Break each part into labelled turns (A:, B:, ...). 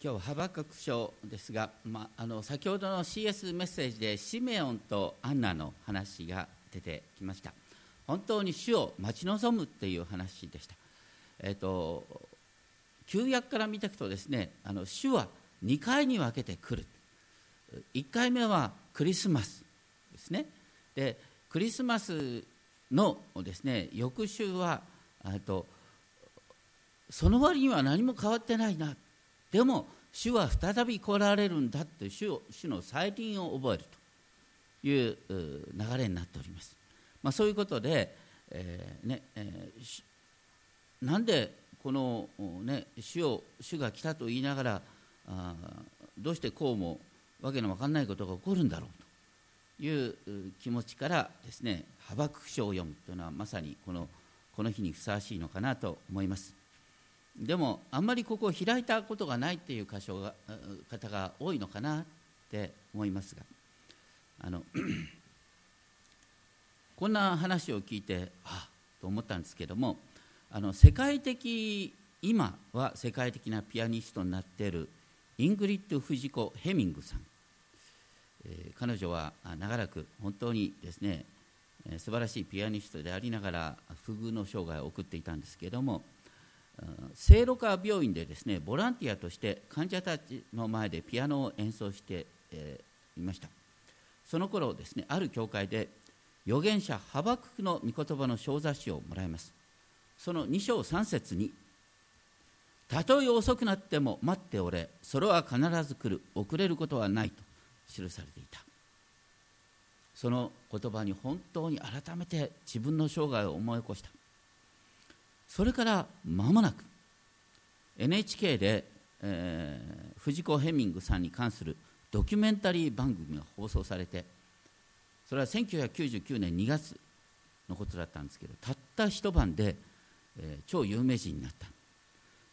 A: 今日ハバク書ですが、まあ、あの先ほどの CS メッセージでシメオンとアンナの話が出てきました。本当に主を待ち望むっていう話でした、えーと、旧約から見ていくとですねあの主は2回に分けてくる。1回目はクリスマスですね。でクリスマスのですね翌週はとその割には何も変わってないな。でも主は再び来られるんだという主主の再臨を覚えるという流れになっております。まあ、そういうことで、えー、ねえー、なんでこの、ね、主を主が来たと言いながらあどうしてこうもわけのわかんないことが起こるんだろうという気持ちからですね「ハバクク書を読む」というのはまさにこのこの日にふさわしいのかなと思います。でもあんまりここを開いたことがないっていう箇所が方が多いのかなって思いますがあの こんな話を聞いてあと思ったんですけどもあの世界的今は世界的なピアニストになっているイングリッド・フジコ・ヘミングさん、えー、彼女は長らく本当にですね素晴らしいピアニストでありながら不遇の生涯を送っていたんですけれども聖路加病院でですねボランティアとして患者たちの前でピアノを演奏して、えー、いました。その頃ですねある教会で預言者ハバククの御言葉の小雑誌をもらいます。その2章3節に「たとえ遅くなっても待っておれそれは必ず来る遅れることはない」と記されていた。その言葉に本当に改めて自分の生涯を思い起こした。それから間もなく NHK で、えー、藤子ヘミングさんに関するドキュメンタリー番組が放送されてそれは1999年2月のことだったんですけどたった一晩で、えー、超有名人になった。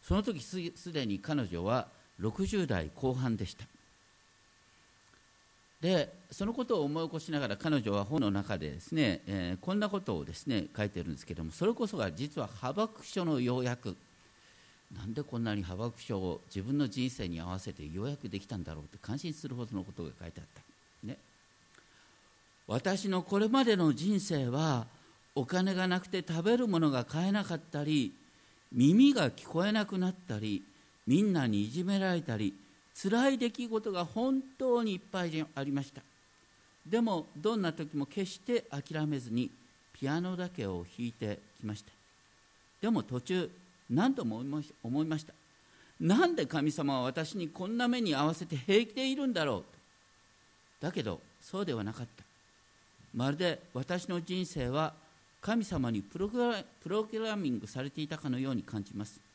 A: その時すでに彼女は60代後半でした。でそのことを思い起こしながら彼女は本の中でですね、えー、こんなことをですね書いてるんですけどもそれこそが実はハバク書の要約。なんでこんなにハバク書を自分の人生に合わせて要約できたんだろうって感心するほどのことが書いてあった、ね、私のこれまでの人生はお金がなくて食べるものが買えなかったり耳が聞こえなくなったりみんなにいじめられたり辛い出来事が本当にいっぱいありました。でもどんな時も決して諦めずにピアノだけを弾いてきました。でも途中何度も思いました。なんで神様は私にこんな目に合わせて平気でいるんだろうと。だけどそうではなかった。まるで私の人生は神様にプログラミングされていたかのように感じます。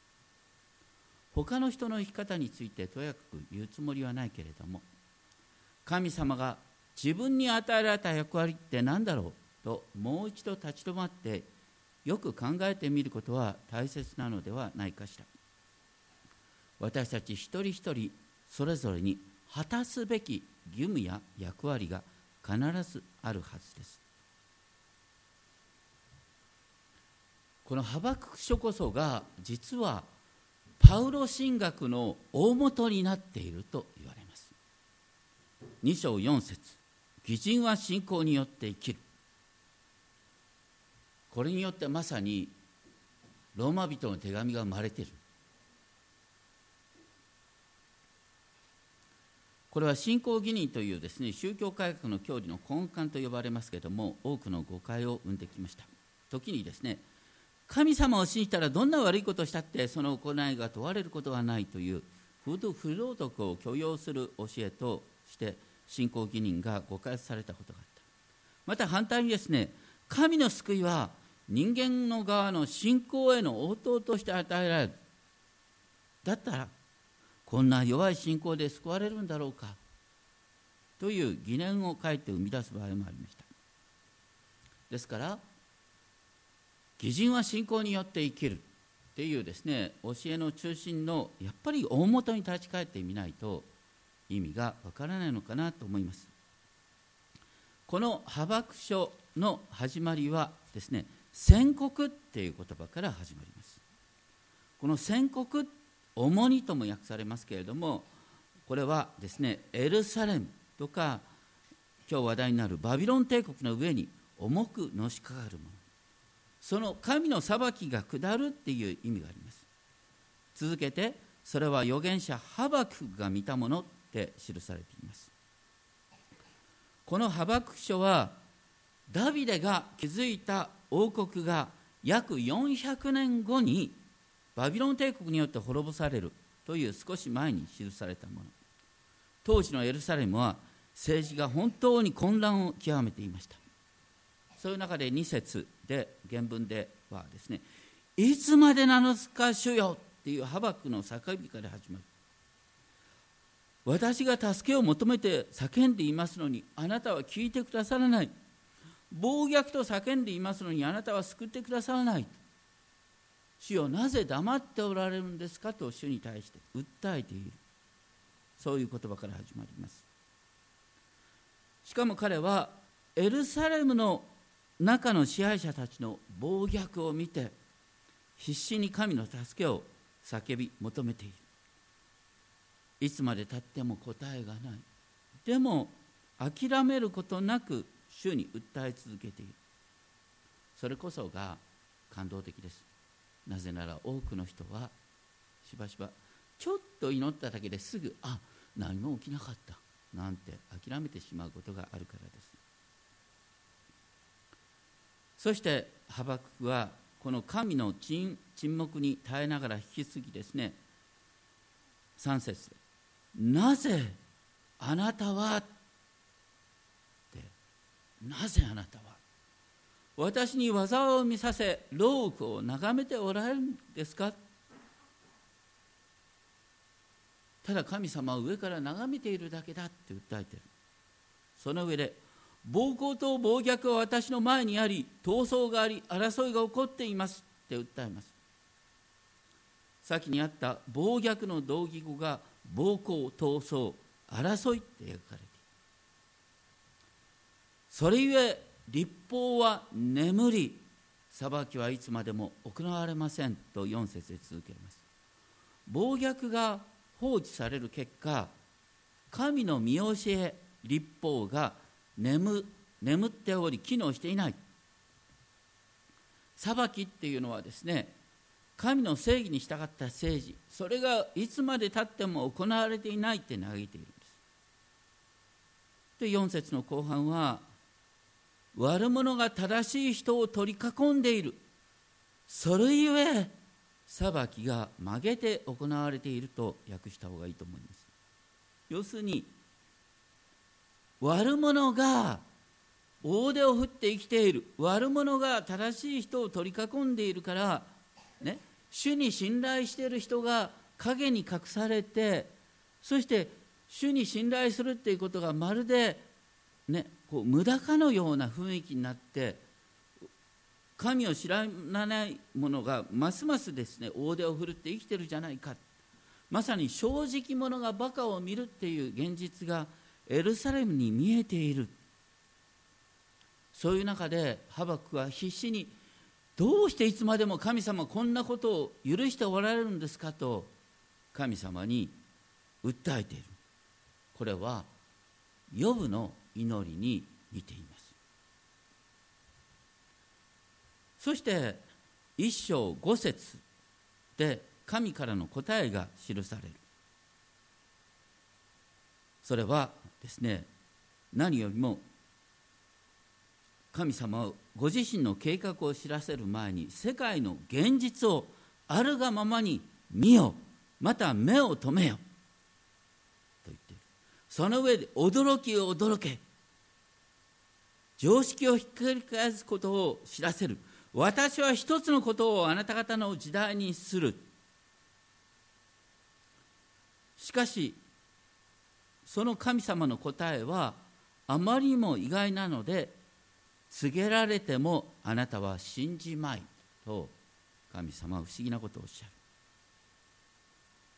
A: 他の人の生き方についてとやかく言うつもりはないけれども神様が自分に与えられた役割って何だろうともう一度立ち止まってよく考えてみることは大切なのではないかしら。私たち一人一人それぞれに果たすべき義務や役割が必ずあるはずです。このハバク書こそが実はパウロ神学の大元になっていると言われます。2章4節。義人は信仰によって生きる。これによってまさにローマ人の手紙が生まれている。これは信仰義人というですね宗教改革の教理の根幹と呼ばれますけれども多くの誤解を生んできました。時にですね神様を信じたらどんな悪いことをしたってその行いが問われることはないという不道徳を許容する教えとして信仰義人が誤解されたことがあった。また反対にですね神の救いは人間の側の信仰への応答として与えられる。だったらこんな弱い信仰で救われるんだろうか？という疑念を書いて生み出す場合もありました。ですから義人は信仰によって生きるっていうですね教えの中心のやっぱり大元に立ち返ってみないと意味がわからないのかなと思います。このハバク書の始まりはですね宣告っていう言葉から始まります。この宣告を主とも訳されますけれどもこれはですねエルサレムとか今日話題になるバビロン帝国の上に重くのしかかるもの。その神の裁きが下るっていう意味があります。続けてそれは預言者ハバクが見たものって記されています。このハバク書はダビデが築いた王国が約400年後にバビロン帝国によって滅ぼされるという少し前に記されたもの。当時のエルサレムは政治が本当に混乱を極めていました。そういう中で2節で原文ではですねいつまでなのか主よっていうハバクの叫びから始まる。私が助けを求めて叫んでいますのにあなたは聞いてくださらない。暴虐と叫んでいますのにあなたは救ってくださらない。主よなぜ黙っておられるんですかと主に対して訴えている。そういう言葉から始まります。しかも彼はエルサレムの中の支配者たちの暴虐を見て必死に神の助けを叫び求めている。いつまでたっても答えがない。でも諦めることなく主に訴え続けている。それこそが感動的です。なぜなら多くの人はしばしばちょっと祈っただけですぐあ何も起きなかったなんて諦めてしまうことがあるからです。そしてハバククはこの神の沈黙に耐えながら引き継ぎですね3節で「なぜあなたは?」って「なぜあなたは?」私に災を見させ牢獄を眺めておられるんですかただ神様は上から眺めているだけだって訴えてるその上で暴行と暴虐は私の前にあり闘争があり争いが起こっています。って訴えます。先にあった暴虐の同義語が暴行闘争争いって描かれている。それゆえ立法は眠り裁きはいつまでも行われません。と4節で続けます。暴虐が放置される結果神の見教え立法が眠眠っており機能していない。裁きっていうのはですね神の正義に従った政治それがいつまでたっても行われていないって嘆いているんです。で4節の後半は悪者が正しい人を取り囲んでいる。それゆえ裁きが曲げて行われていると訳した方がいいと思います。要するに悪者が大手を振って生きている。悪者が正しい人を取り囲んでいるからね主に信頼している人が影に隠されてそして主に信頼するっていうことがまるでねこう無駄かのような雰囲気になって神を知らない者がますますですね大手を振るって生きてるじゃないか。まさに正直者がバカを見るっていう現実がエルサレムに見えている。そういう中でハバクは必死にどうしていつまでも神様こんなことを許しておられるんですかと神様に訴えている。これはヨブの祈りに似ています。そして一章五節で神からの答えが記される。それはですね何よりも神様はご自身の計画を知らせる前に世界の現実をあるがままに見よまた目を留めよと言っているその上で驚きを驚け常識をひっくり返すことを知らせる。私は一つのことをあなた方の時代にする。しかしその神様の答えはあまりにも意外なので告げられてもあなたは信じまいと神様は不思議なことをおっしゃる。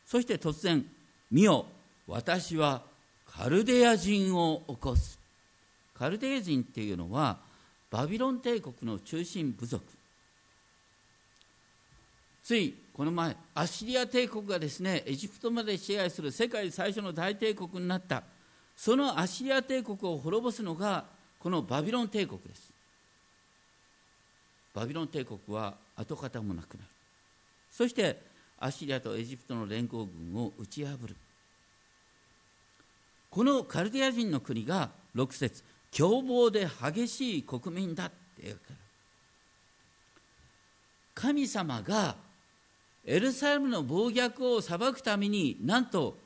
A: そして突然「見よ私はカルデア人を起こす」カルデア人っていうのはバビロン帝国の中心部族。ついこの前アッシリア帝国がですねエジプトまで支配する世界最初の大帝国になった。そのアッシリア帝国を滅ぼすのがこのバビロン帝国です。バビロン帝国は跡形もなくなる。そしてアッシリアとエジプトの連合軍を打ち破る。このカルディア人の国が6節凶暴で激しい国民だって言うから。神様がエルサレムの暴虐を裁くためになんと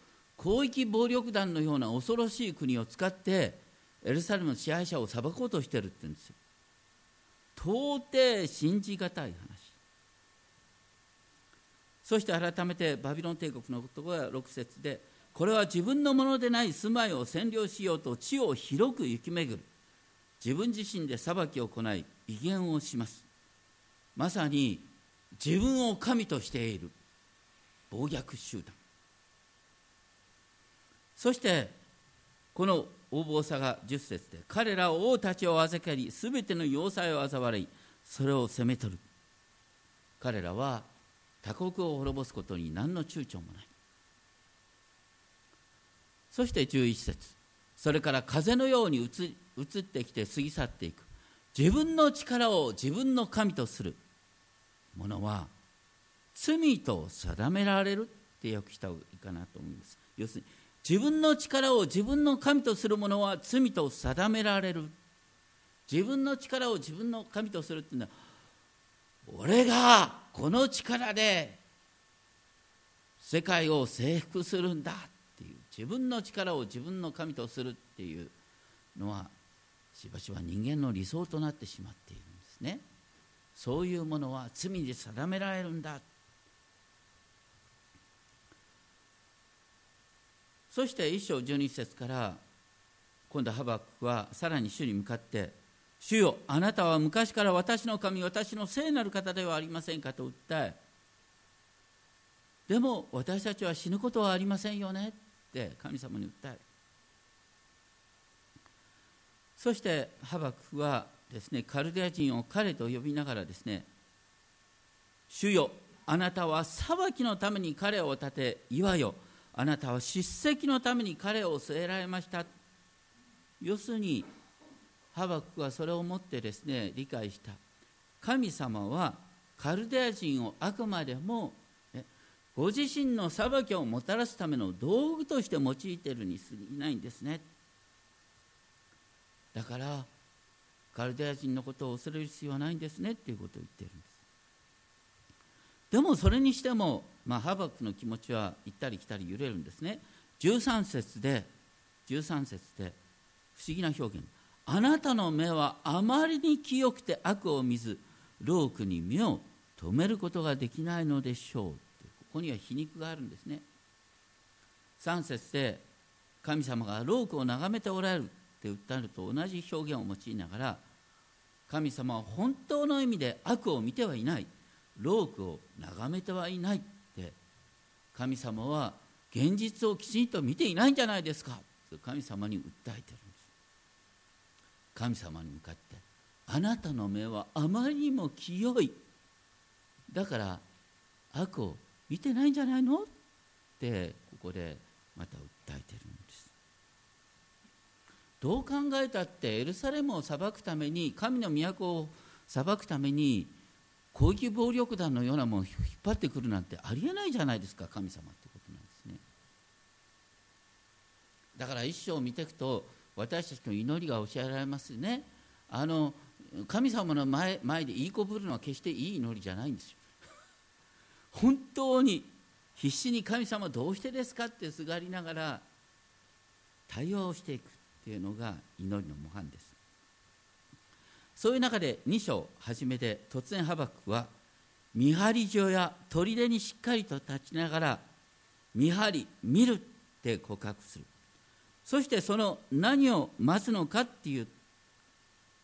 A: 広域暴力団のような恐ろしい国を使ってエルサレムの支配者を裁こうとしてるって言うんですよ。到底信じがたい話。そして改めてバビロン帝国のことが6節でこれは自分のものでない住まいを占領しようと地を広く行き巡る。自分自身で裁きを行い威厳をします。まさに自分を神としている。暴虐集団。そしてこの横暴さが10節で彼ら王たちを預かりすべての要塞を嘲笑いそれを責め取る。彼らは他国を滅ぼすことに何の躊躇もない。そして11節。それから風のように移ってきて過ぎ去っていく。自分の力を自分の神とする。者は罪と定められるって訳した方がいいかなと思います。要するに自分の力を自分の神とする者は罪と定められる。自分の力を自分の神とするっていうのは俺がこの力で世界を征服するんだっていう。自分の力を自分の神とするっていうのはしばしば人間の理想となってしまっているんですね。そういうものは罪で定められるんだ。そして一章十二節から今度ハバクはさらに主に向かって「主よあなたは昔から私の神私の聖なる方ではありませんか」と訴えでも私たちは死ぬことはありませんよねって神様に訴え。そしてハバクはですねカルデア人を彼と呼びながらですね主よあなたは裁きのために彼を立て岩よ。あなたは叱責のために彼を据えられました。要するにハバクはそれをもってですね理解した。神様はカルデア人をあくまでもご自身の裁きをもたらすための道具として用いているに過ぎないんですね。だからカルデア人のことを恐れる必要はないんですねっていうことを言ってるんです。でもそれにしても、まあ、ハバクの気持ちは行ったり来たり揺れるんですね。13節で13節で不思議な表現。あなたの目はあまりに清くて悪を見ずロークに目を止めることができないのでしょうここには皮肉があるんですね。3節で神様がロークを眺めておられるって訴えると同じ表現を用いながら神様は本当の意味で悪を見てはいない。ロークを眺めてはいないって。神様は現実をきちんと見ていないんじゃないですか。神様に訴えてるんです。神様に向かってあなたの目はあまりにも清い。だから悪を見てないんじゃないの？ってここでまた訴えてるんです。どう考えたってエルサレムを裁くために神の都を裁くために広域暴力団のようなものを引っ張ってくるなんてありえないじゃないですか神様ってことなんですね。だから一生を見ていくと私たちの祈りが教えられますね。あの神様の前前でいい子ぶるのは決していい祈りじゃないんですよ。本当に必死に神様どうしてですかってすがりながら対話をしていく。っていうのが祈りの模範です。そういう中で2章初めで突然ハバクは見張り所や砦にしっかりと立ちながら見張り見るって告白する。そしてその何を待つのかっていう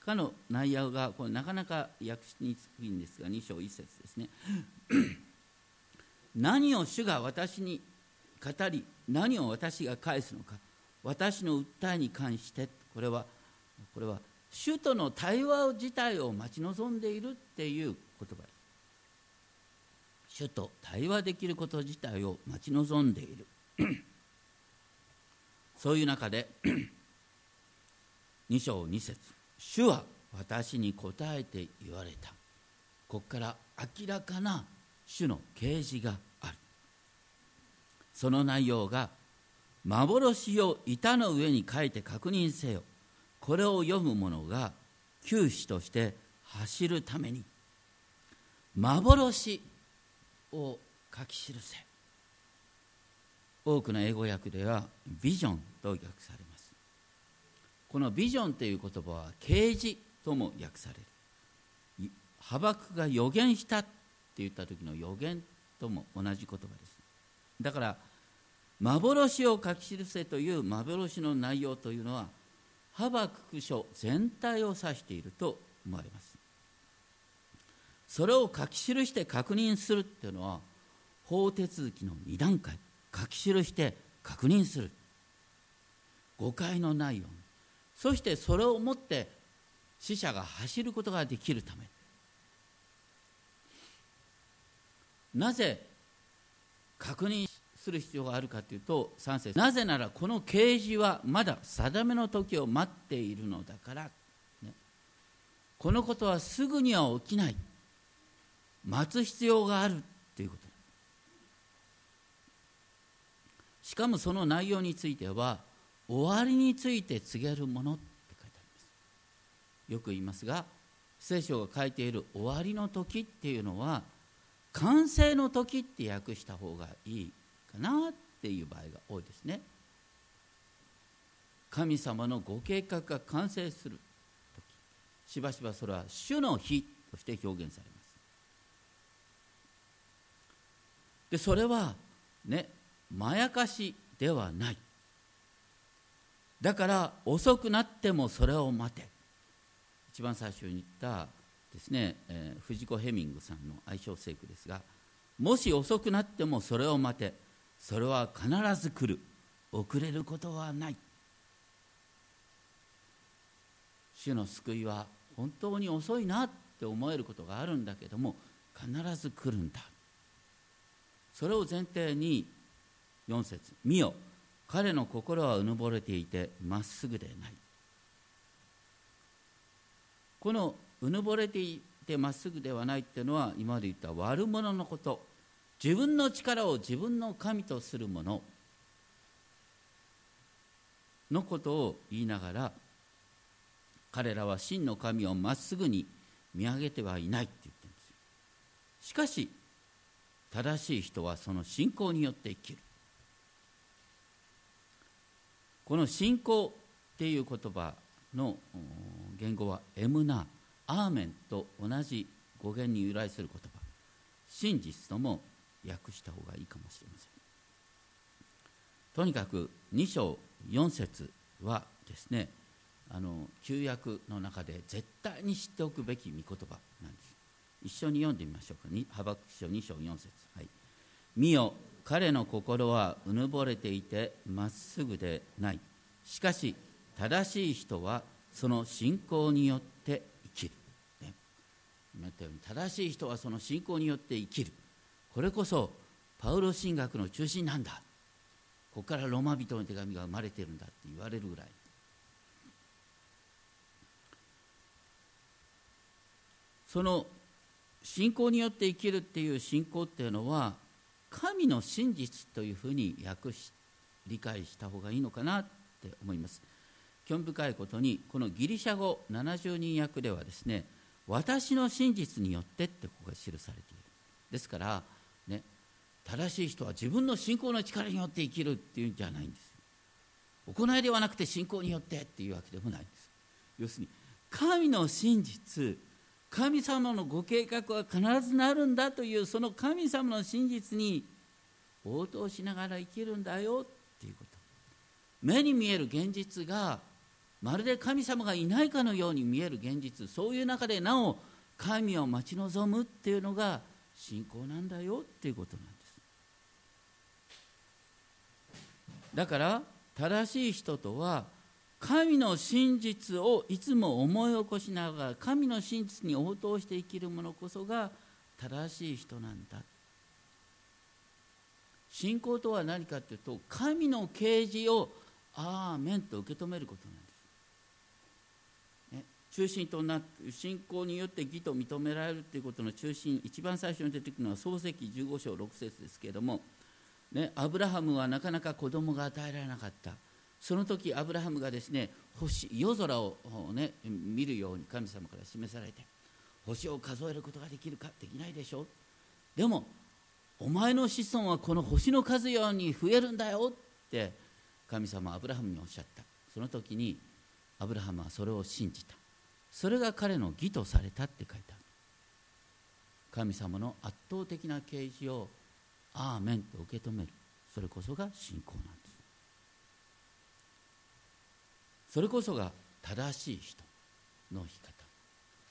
A: かの内容がこれなかなか訳しにくいんですが2章1節ですね。何を主が私に語り何を私が返すのか。私の訴えに関してこれはこれは主との対話自体を待ち望んでいるっていう言葉。です主と対話できること自体を待ち望んでいる。そういう中で 2章2節。主は私に答えて言われた。ここから明らかな主の啓示がある。その内容が幻を板の上に書いて確認せよ。これを読む者が九死として走るために。幻を書き記せ。多くの英語訳ではビジョンと訳されます。このビジョンという言葉は啓示とも訳される。ハバクが予言したって言った時の予言とも同じ言葉です。だから幻を書き記せという幻の内容というのはハバクク書全体を指していると思われます。それを書き記して確認するっていうのは法手続きの2段階書き記して確認する。誤解のないように。そしてそれをもって死者が走ることができるため。なぜ確認する必要があるかというと3節なぜならこの啓示はまだ定めの時を待っているのだから、ね、このことはすぐには起きない。待つ必要があるということ。しかもその内容については終わりについて告げるものって書いてあります。よく言いますが聖書が書いている終わりの時っていうのは完成の時って訳した方がいい。かなっていう場合が多いですね。神様のご計画が完成する時しばしばそれは主の日として表現されます。でそれはねまやかしではない。だから遅くなってもそれを待て。一番最初に言ったですね、えー、藤子ヘミングさんの愛称聖句ですがもし遅くなってもそれを待て。それは必ず来る。遅れることはない。主の救いは本当に遅いなって思えることがあるんだけども必ず来るんだ。それを前提に4節。見よ彼の心はうぬぼれていてまっすぐでない。このうぬぼれていてまっすぐではないっていうのは今まで言った悪者のこと。自分の力を自分の神とする者のことを言いながら彼らは真の神をまっすぐに見上げてはいないって言ってるんです。しかし正しい人はその信仰によって生きる。この信仰っていう言葉の言語はエムナアーメンと同じ語源に由来する言葉。真実とも訳した方がいいかもしれません。とにかく2章4節はですねあの旧約の中で絶対に知っておくべき御言葉なんです。一緒に読んでみましょうか。ハバク書2章4節。はい。見よ彼の心はうぬぼれていてまっすぐでない。しかし正しい人はその信仰によって生きる、ね、今言ったように正しい人はその信仰によって生きる。これこそパウロ神学の中心なんだ。ここからローマ人の手紙が生まれてるんだって言われるぐらい。その信仰によって生きるっていう信仰っていうのは神の真実というふうに訳し理解した方がいいのかなって思います。興味深いことにこのギリシャ語70人訳ではですね私の真実によってってここが記されている。ですからね、正しい人は自分の信仰の力によって生きるっていうんじゃないんです。行いではなくて信仰によってっていうわけでもないんです。要するに神の真実神様のご計画は必ずなるんだというその神様の真実に応答しながら生きるんだよっていうこと。目に見える現実がまるで神様がいないかのように見える現実そういう中でなお神を待ち望むっていうのが信仰なんだよっていうことなんです。だから正しい人とは神の真実をいつも思い起こしながら神の真実に応答して生きる者こそが正しい人なんだ。信仰とは何かというと神の啓示をアーメンと受け止めることなんです、中心となって信仰によって義と認められるということの中心一番最初に出てくるのは創世記15章6節ですけれども、ね、アブラハムはなかなか子供が与えられなかった。その時アブラハムがですね星夜空を、ね、見るように神様から示されて星を数えることができるかできないでしょでもお前の子孫はこの星の数ように増えるんだよって神様アブラハムにおっしゃった。その時にアブラハムはそれを信じた。それが彼の義とされたって書いてある。神様の圧倒的な啓示をアーメンと受け止める。それこそが信仰なんです。それこそが正しい人の生き方。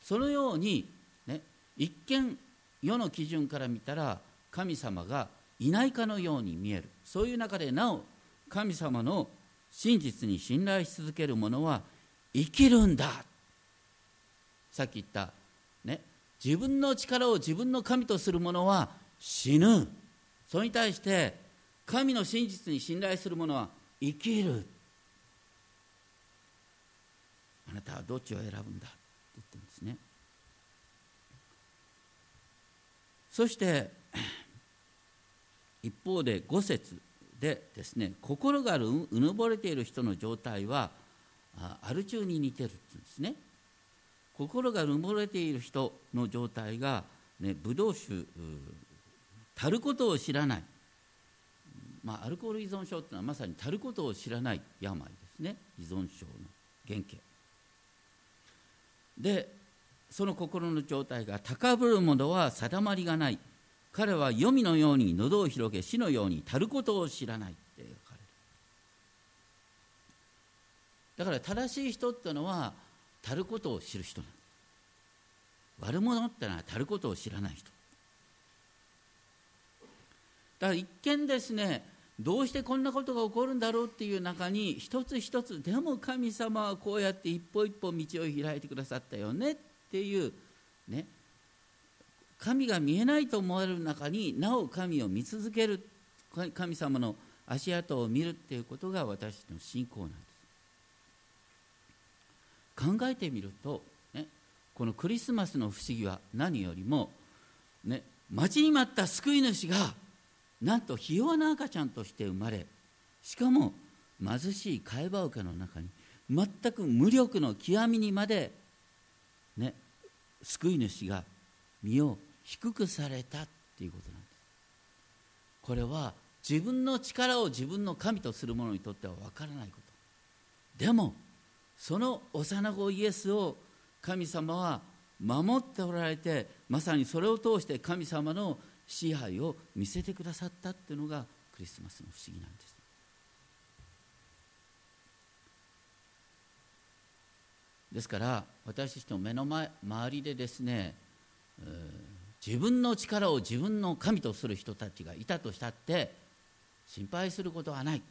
A: そのように、ね、一見世の基準から見たら神様がいないかのように見える。そういう中でなお神様の真実に信頼し続ける者は生きるんだ。さっき言った、ね、自分の力を自分の神とする者は死ぬ。それに対して神の真実に信頼する者は生きる。あなたはどっちを選ぶんだ？って言ってるんですね。そして 一方で5節でですね心がうぬぼれている人の状態はアル中に似てるって言うんですね。心がうぬぼれている人の状態が、ね、ブドウ酒足ることを知らない、まあ、アルコール依存症っていうのはまさに足ることを知らない病ですね。依存症の原型。でその心の状態が高ぶるものは定まりがない。彼は黄泉のように喉を広げ死のように足ることを知らない。って書かれるだから正しい人っていうのは足ることを知る人なんです悪者ってのは足ることを知らない人。だから一見ですねどうしてこんなことが起こるんだろうっていう中に一つ一つでも神様はこうやって一歩一歩道を開いてくださったよねっていうね神が見えないと思われる中になお神を見続ける神様の足跡を見るっていうことが私の信仰なんです。考えてみると、ね、このクリスマスの不思議は何よりも、ね、待ちに待った救い主がなんとひ弱な赤ちゃんとして生まれしかも貧しい貝羽桶の中に全く無力の極みにまで、ね、救い主が身を低くされたっていうことなんです。これは自分の力を自分の神とする者にとっては分からないこと。でもその幼子イエスを神様は守っておられてまさにそれを通して神様の支配を見せてくださったっていうのがクリスマスの不思議なんです。ですから私たちの目の前周りでですね、えー自分の力を自分の神とする人たちがいたとしたって心配することはない。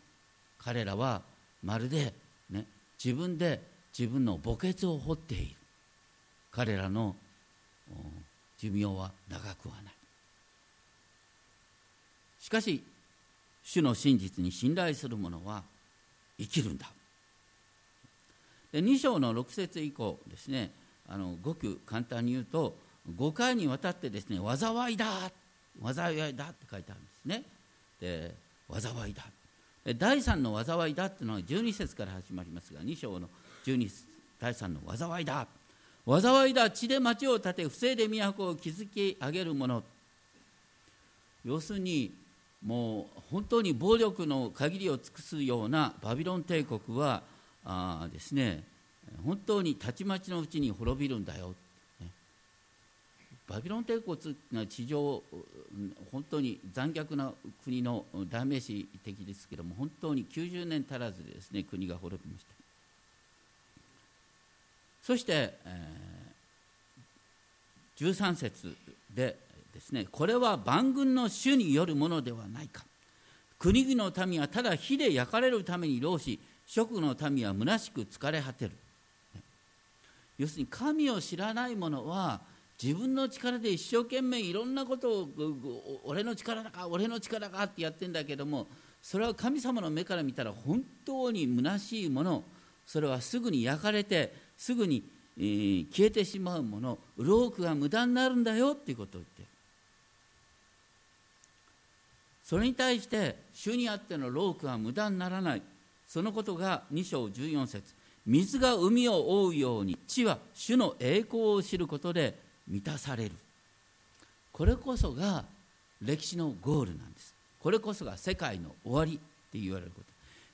A: 彼らはまるで、ね、自分で自分の墓穴を掘っている。彼らの寿命は長くはない。しかし主の真実に信頼する者は生きるんだ。で2章の6節以降ですねあのごく簡単に言うと5回にわたってですね災いだ災いだって書いてあるんですね。で災いだ。第3の災いだっていうのは12節から始まりますが2章の12節第3の災いだ。災いだ血で町を建て不正で都を築き上げる者要するにもう本当に暴力の限りを尽くすようなバビロン帝国はあですね本当にたちまちのうちに滅びるんだよ。バビロン帝国が地上本当に残虐な国の代名詞的ですけれども本当に90年足らずでですね国が滅びました。そして、えー、13節でですねこれは万軍の主によるものではないか。国々の民はただ火で焼かれるために労し諸国の民は虚しく疲れ果てる。要するに神を知らない者は自分の力で一生懸命いろんなことを俺の力だか俺の力かってやってんだけどもそれは神様の目から見たら本当に虚しいもの。それはすぐに焼かれてすぐに、えー、消えてしまうもの。ロークが無駄になるんだよっていうことを言って。それに対して主にあってのロークは無駄にならない。そのことが2章14節。水が海を覆うように地は主の栄光を知ることで満たされる。これこそが歴史のゴールなんです。これこそが世界の終わりって言われること。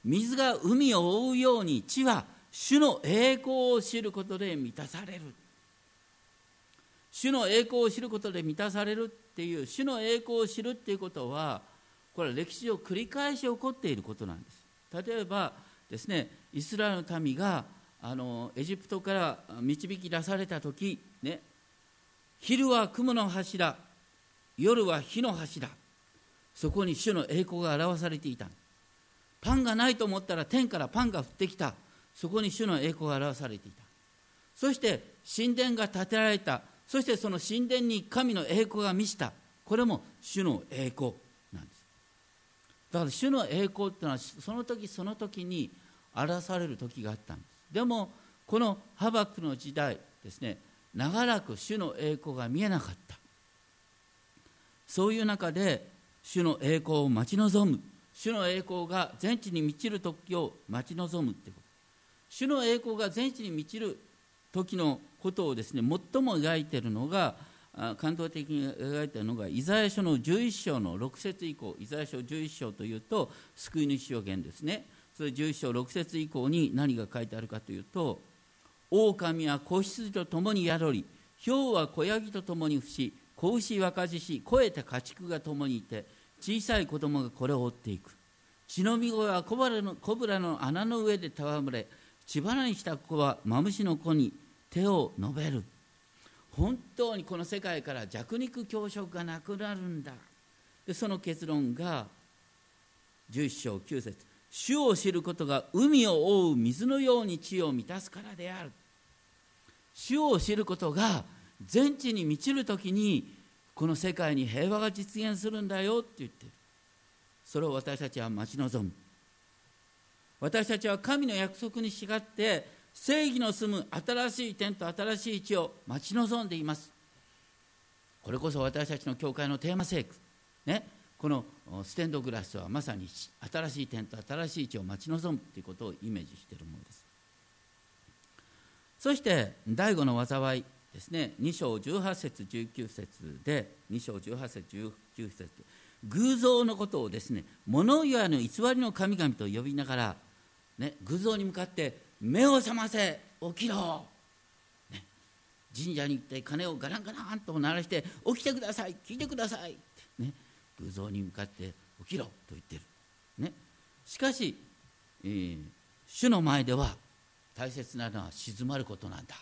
A: 水が海を覆うように地は主の栄光を知ることで満たされる。主の栄光を知ることで満たされるっていう主の栄光を知るっていうことはこれは歴史上繰り返し起こっていることなんです。例えばですねイスラエルの民があのエジプトから導き出された時ね昼は雲の柱夜は火の柱。そこに主の栄光が表されていた。パンがないと思ったら天からパンが降ってきた。そこに主の栄光が表されていた。そして神殿が建てられた。そしてその神殿に神の栄光が満ちた。これも主の栄光なんです。だから主の栄光っていうのはその時その時に表される時があったんです。でもこのハバクの時代ですね長らく主の栄光が見えなかった。そういう中で主の栄光を待ち望む。主の栄光が全地に満ちる時を待ち望むってこと。主の栄光が全地に満ちる時のことをですね最も描いているのが感動的に描いているのがイザヤ書の11章の6節以降。イザヤ書11章というと救い主予言ですね。それ11章6節以降に何が書いてあるかというと狼は子羊と共に宿り豹は子ヤギと共に伏し子牛若獅子肥えた家畜が共にいて小さい子供がこれを追っていく。血のみ声はコブラのコブラの穴の上で戯れ血花にした子はマムシの子に手を伸べる。本当にこの世界から弱肉強食がなくなるんだ。でその結論が11章9節主を知ることが海を覆う水のように地を満たすからである。主を知ることが全地に満ちる時にこの世界に平和が実現するんだよって言ってる。それを私たちは待ち望む。私たちは神の約束に従って正義の住む新しい天と新しい地を待ち望んでいます。これこそ私たちの教会のテーマ聖句ね。このステンドグラスはまさに新しい点と新しい地を待ち望むということをイメージしているものです。そして第五の災いですね。2章18節19節で2章18節19節。偶像のことをですね物言わぬ偽りの神々と呼びながら、ね、偶像に向かって目を覚ませ起きろ、ね、神社に行って鐘をガランガランと鳴らして起きてください聞いてください。ね偶像に向かって起きろと言ってる、ね、しかし、えー、主の前では大切なのは静まることなんだ。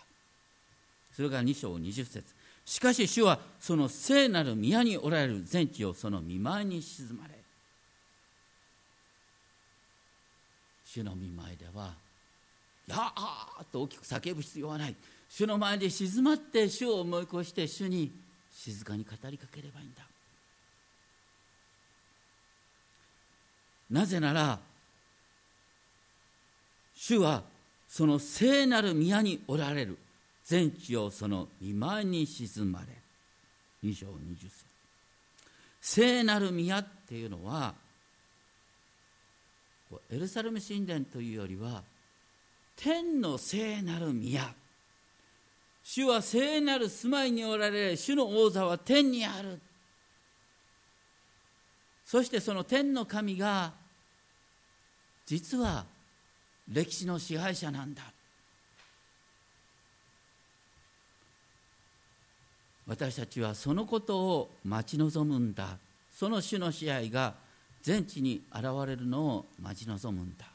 A: それが2章20節。しかし主はその聖なる宮におられる全地をその見舞いに静まれ。主の見舞いでは「やー!」と大きく叫ぶ必要はない。主の前で静まって主を思い越して主に静かに語りかければいいんだ。なぜなら主はその聖なる宮におられる。全地をその見舞いに沈まれ。2章20節。聖なる宮っていうのはエルサレム神殿というよりは天の聖なる宮。主は聖なる住まいにおられ主の王座は天にある。そしてその天の神が実は歴史の支配者なんだ。私たちはそのことを待ち望むんだ。その主の支配が全地に現れるのを待ち望むんだ。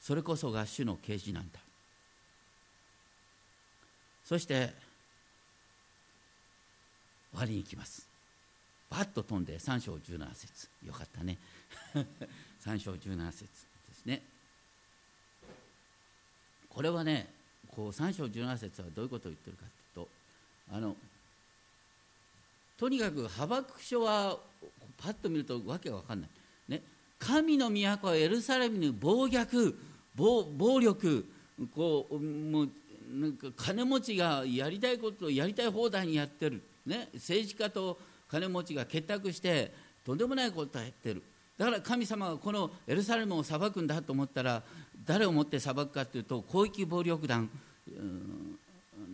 A: それこそが主の啓示なんだ。そして終わりに行きます。バッと飛んで3章17節。よかったね。3章17節ですね。これはねこう3章17節はどういうことを言ってるかというとあのとにかくハバク書はパッと見るとわけが分かんない、ね、神の都はエルサレムに暴虐暴暴力こうもうなんか金持ちがやりたいことをやりたい放題にやってる、ね、政治家と金持ちが結託してとんでもないことをやってる。だから神様がこのエルサレムを裁くんだと思ったら誰をもって裁くかというと広域暴力団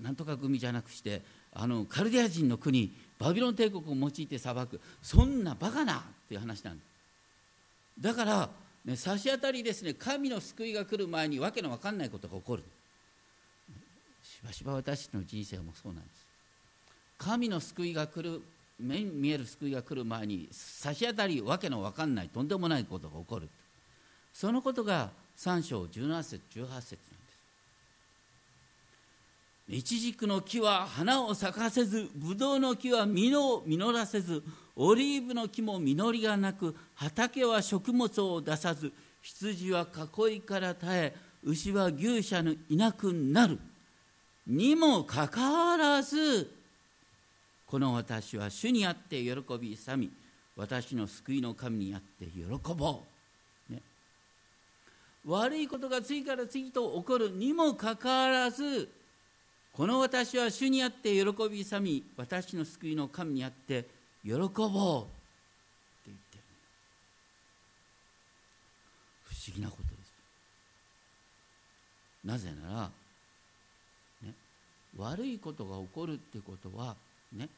A: なんとか組じゃなくしてあのカルディア人の国バビロン帝国を用いて裁く。そんなバカなっていう話なんだから、ね、差し当たりですね神の救いが来る前に訳の分かんないことが起こる。しばしば私の人生もそうなんです。神の救いが来る目に見える救いが来る前に差し当たりわけの分かんないとんでもないことが起こる。そのことが3章17節18節。なんですイチジクの木は花を咲かせずブドウの木は実を実らせずオリーブの木も実りがなく畑は食物を出さず羊は囲いから絶え牛は牛舎にいなくなる。にもかかわらずこの私は主にあって喜び勇み私の救いの神にあって喜ぼう、悪いことが次から次と起こるにもかかわらずこの私は主にあって喜び勇み私の救いの神にあって喜ぼう。って言ってる。不思議なことです。なぜなら、ね、悪いことが起こるってことはね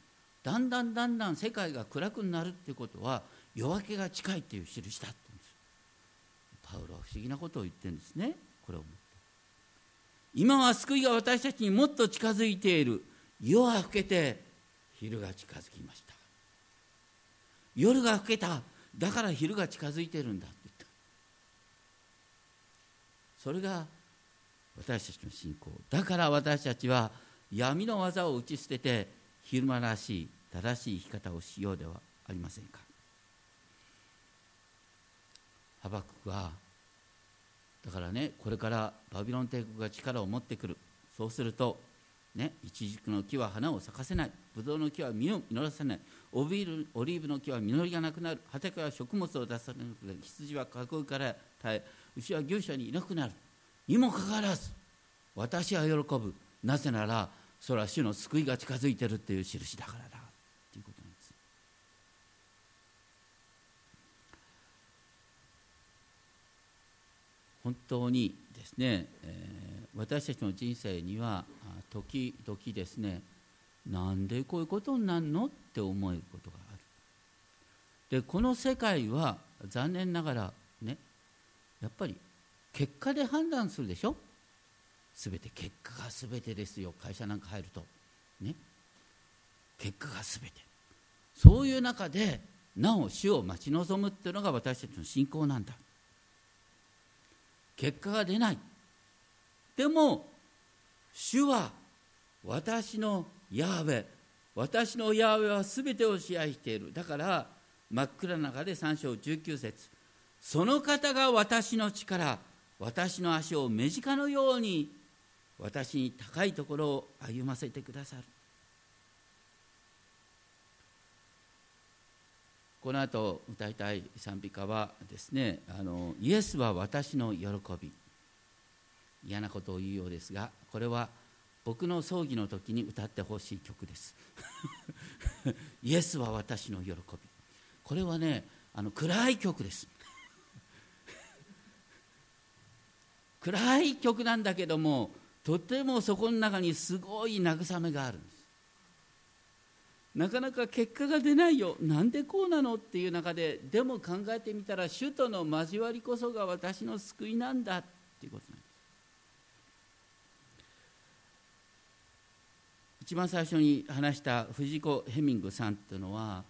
A: だんだんだんだん世界が暗くなるってことは夜明けが近いっていう印だパウロは不思議なことを言ってるんですね。これを今は救いが私たちにもっと近づいている。夜は更けて昼が近づきました。夜が更けた。だから昼が近づいてるんだって言った。それが私たちの信仰。だから私たちは闇の技を打ち捨てて昼間らしい正しい生き方をしようではありませんか。ハバククはだからねこれからバビロン帝国が力を持ってくる。そうするとねイチジクの木は花を咲かせない。ブドウの木は実を実らせない。オリーブオリーブの木は実りがなくなる。畑は食物を出さなくなる。羊は囲いから耐え牛は牛舎にいなくなる。にもかかわらず私は喜ぶ。なぜならそれは主の救いが近づいてるっていう印だからだっていうことなんです本当にですね、えー、私たちの人生には時々ですねなんでこういうことになるのって思えることがある。でこの世界は残念ながらねやっぱり結果で判断するでしょ？全て結果が全てですよ。会社なんか入ると。ね。結果が全て。そういう中でなお死を待ち望むっていうのが私たちの信仰なんだ。結果が出ない。でも主は私のヤーウェ私のヤーウェは全てを支配している。だから真っ暗な中で3章19節その方が私の力私の足を目近のように私に高いところを歩ませてくださる。この後歌いたい賛美歌はですねあのイエスは私の喜び。嫌なことを言うようですがこれは僕の葬儀の時に歌ってほしい曲です。イエスは私の喜び。これはねあの暗い曲です。暗い曲なんだけどもとてもそこの中にすごい慰めがあるんです。なかなか結果が出ないよ。なんでこうなのっていう中ででも考えてみたら主との交わりこそが私の救いなんだっていうことなんです。一番最初に話した藤子ヘミングさんっていうのは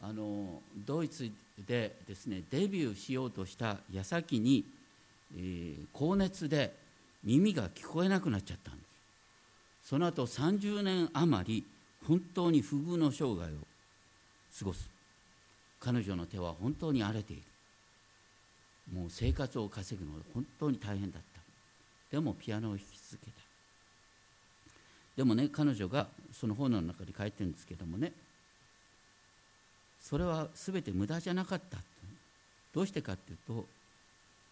A: あのドイツでですねデビューしようとした矢先に、えー、高熱で耳が聞こえなくなっちゃったんです。その後30年余り本当に不遇の生涯を過ごす。彼女の手は本当に荒れている。もう生活を稼ぐのは本当に大変だった。でもピアノを弾き続けた。でもね彼女がその本の中に書いてるんですけどもねそれは全て無駄じゃなかった。どうしてかっていうと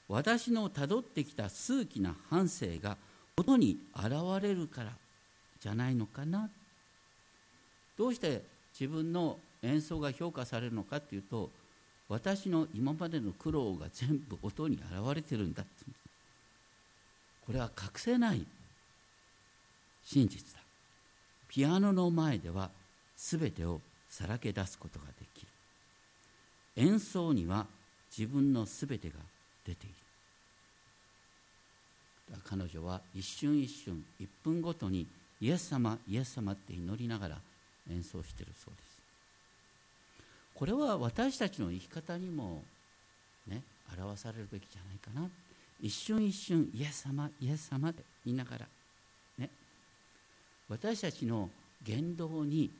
A: 私のたどってきた数奇な反省が音に現れるからじゃないのかな。どうして自分の演奏が評価されるのかっていうと私の今までの苦労が全部音に現れてるんだって。これは隠せない真実だ。ピアノの前では全てをさらけ出すことができる。演奏には自分の全てが出ている。彼女は一瞬一瞬1分ごとにイエス様イエス様って祈りながら演奏してるそうです。これは私たちの生き方にもね表されるべきじゃないかな。一瞬一瞬イエス様イエス様って言いながらね。私たちの言動に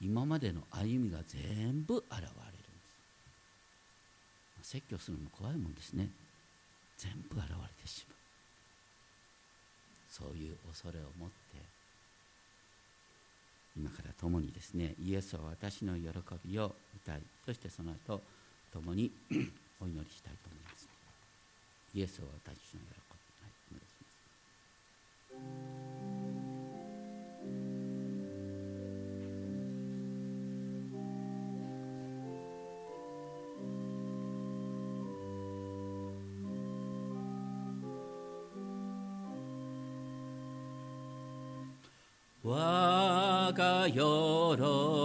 A: 今までの歩みが全部現れるんです。説教するのも怖いもんですね。全部現れてしまう。そういう恐れを持って今から共にですねイエスは私の喜びを歌いそしてその後共に お祈りしたいと思います。イエスは私の喜び、はい、お願いします。我が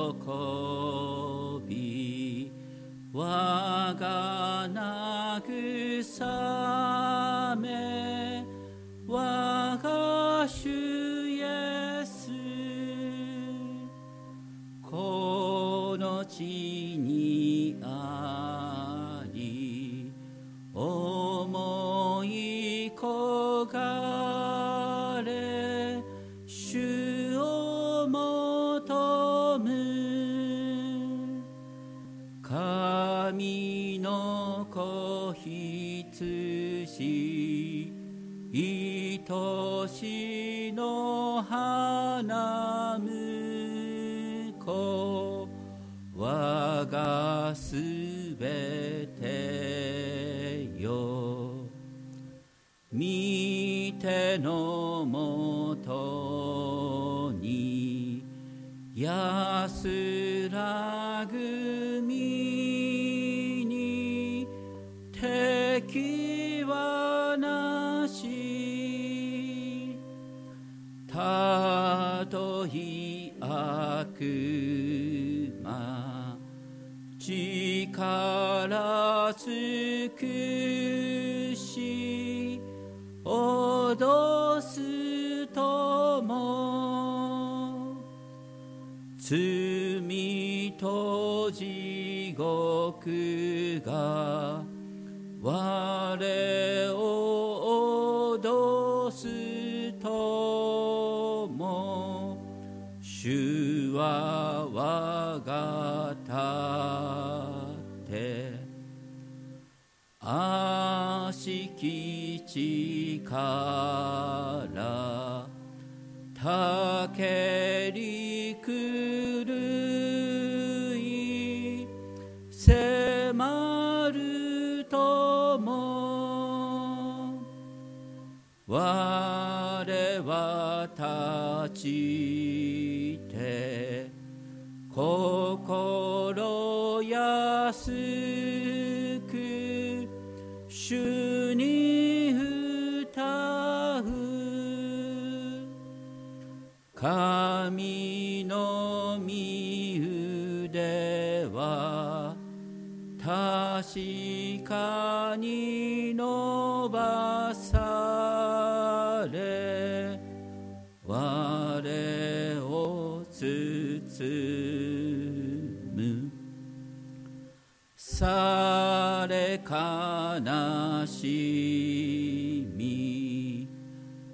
A: 力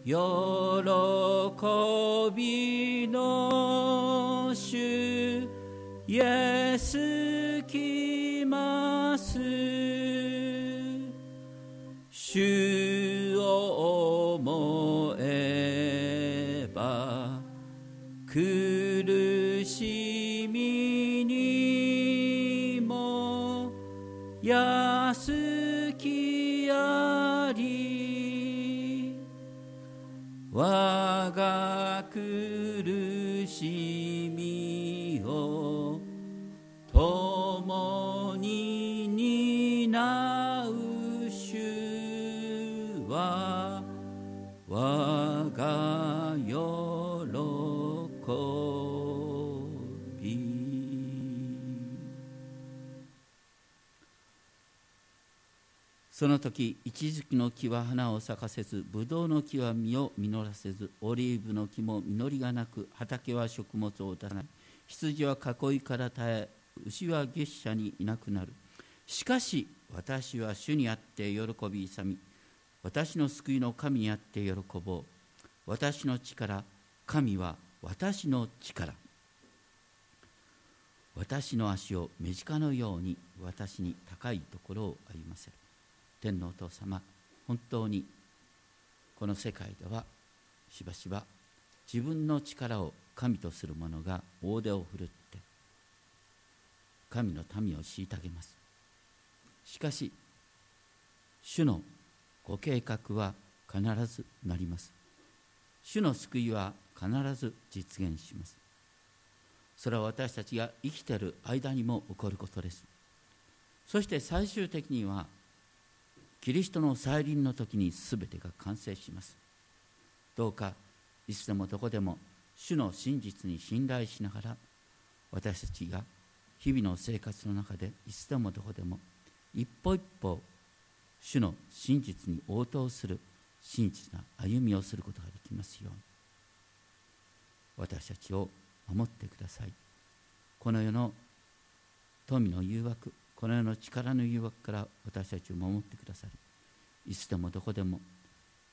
A: 喜びの主イエス来ます。主その時一時期の木は花を咲かせずブドウの木は実を実らせずオリーブの木も実りがなく畑は食物を出さない。羊は囲いから絶え牛は月謝にいなくなる。しかし私は主にあって喜び勇み私の救いの神にあって喜ぼう。私の力神は私の力。私の足を目近のように私に高いところを歩ませる。天皇お父様本当にこの世界ではしばしば自分の力を神とする者が大手を振るって神の民を虐げます。しかし主のご計画は必ずなります。主の救いは必ず実現します。それは私たちが生きている間にも起こることです。そして最終的にはキリストの再臨の時に全てが完成します。どうかいつでもどこでも主の真実に信頼しながら私たちが日々の生活の中でいつでもどこでも一歩一歩主の真実に応答する真実な歩みをすることができますように。私たちを守ってください。この世の富の誘惑この世の力の誘惑から私たちを守ってくださりいつでもどこでも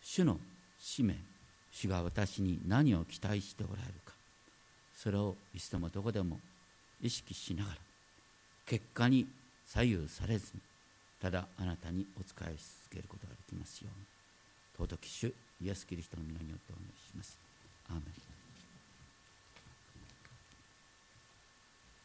A: 主の使命主が私に何を期待しておられるかそれをいつでもどこでも意識しながら結果に左右されずにただあなたにお仕えし続けることができますように。尊き主イエス・キリストの皆によってお願いします。アーメン。